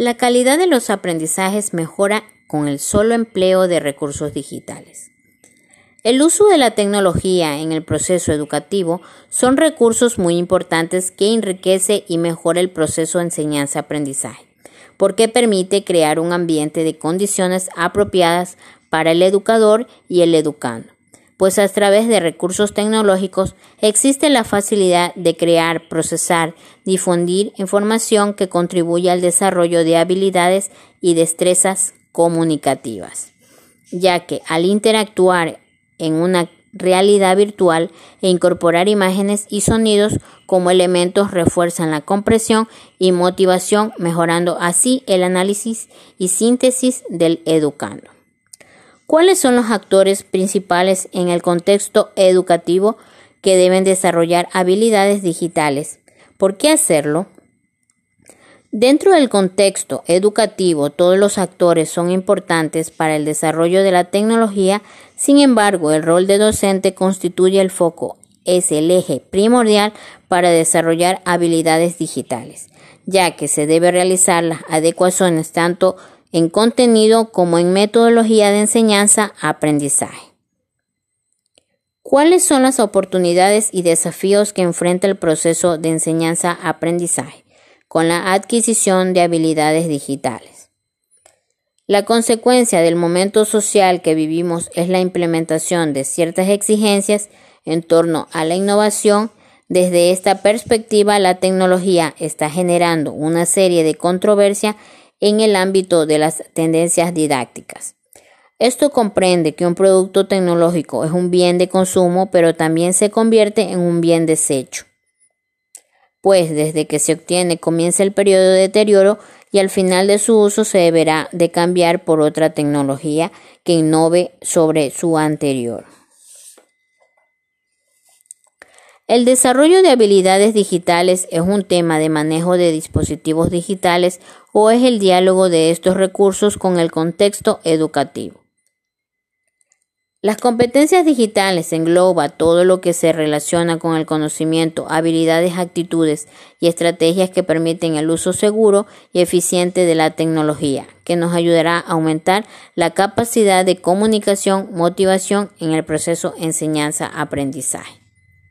La calidad de los aprendizajes mejora con el solo empleo de recursos digitales. El uso de la tecnología en el proceso educativo son recursos muy importantes que enriquece y mejora el proceso de enseñanza-aprendizaje, porque permite crear un ambiente de condiciones apropiadas para el educador y el educando pues a través de recursos tecnológicos existe la facilidad de crear, procesar, difundir información que contribuye al desarrollo de habilidades y destrezas comunicativas, ya que al interactuar en una realidad virtual e incorporar imágenes y sonidos como elementos refuerzan la compresión y motivación, mejorando así el análisis y síntesis del educando. ¿Cuáles son los actores principales en el contexto educativo que deben desarrollar habilidades digitales? ¿Por qué hacerlo? Dentro del contexto educativo, todos los actores son importantes para el desarrollo de la tecnología, sin embargo, el rol de docente constituye el foco, es el eje primordial para desarrollar habilidades digitales, ya que se debe realizar las adecuaciones tanto en contenido como en metodología de enseñanza-aprendizaje. ¿Cuáles son las oportunidades y desafíos que enfrenta el proceso de enseñanza-aprendizaje con la adquisición de habilidades digitales? La consecuencia del momento social que vivimos es la implementación de ciertas exigencias en torno a la innovación. Desde esta perspectiva, la tecnología está generando una serie de controversias en el ámbito de las tendencias didácticas. Esto comprende que un producto tecnológico es un bien de consumo, pero también se convierte en un bien desecho. Pues desde que se obtiene comienza el periodo de deterioro y al final de su uso se deberá de cambiar por otra tecnología que innove sobre su anterior. El desarrollo de habilidades digitales es un tema de manejo de dispositivos digitales o es el diálogo de estos recursos con el contexto educativo. Las competencias digitales engloba todo lo que se relaciona con el conocimiento, habilidades, actitudes y estrategias que permiten el uso seguro y eficiente de la tecnología, que nos ayudará a aumentar la capacidad de comunicación, motivación en el proceso enseñanza-aprendizaje.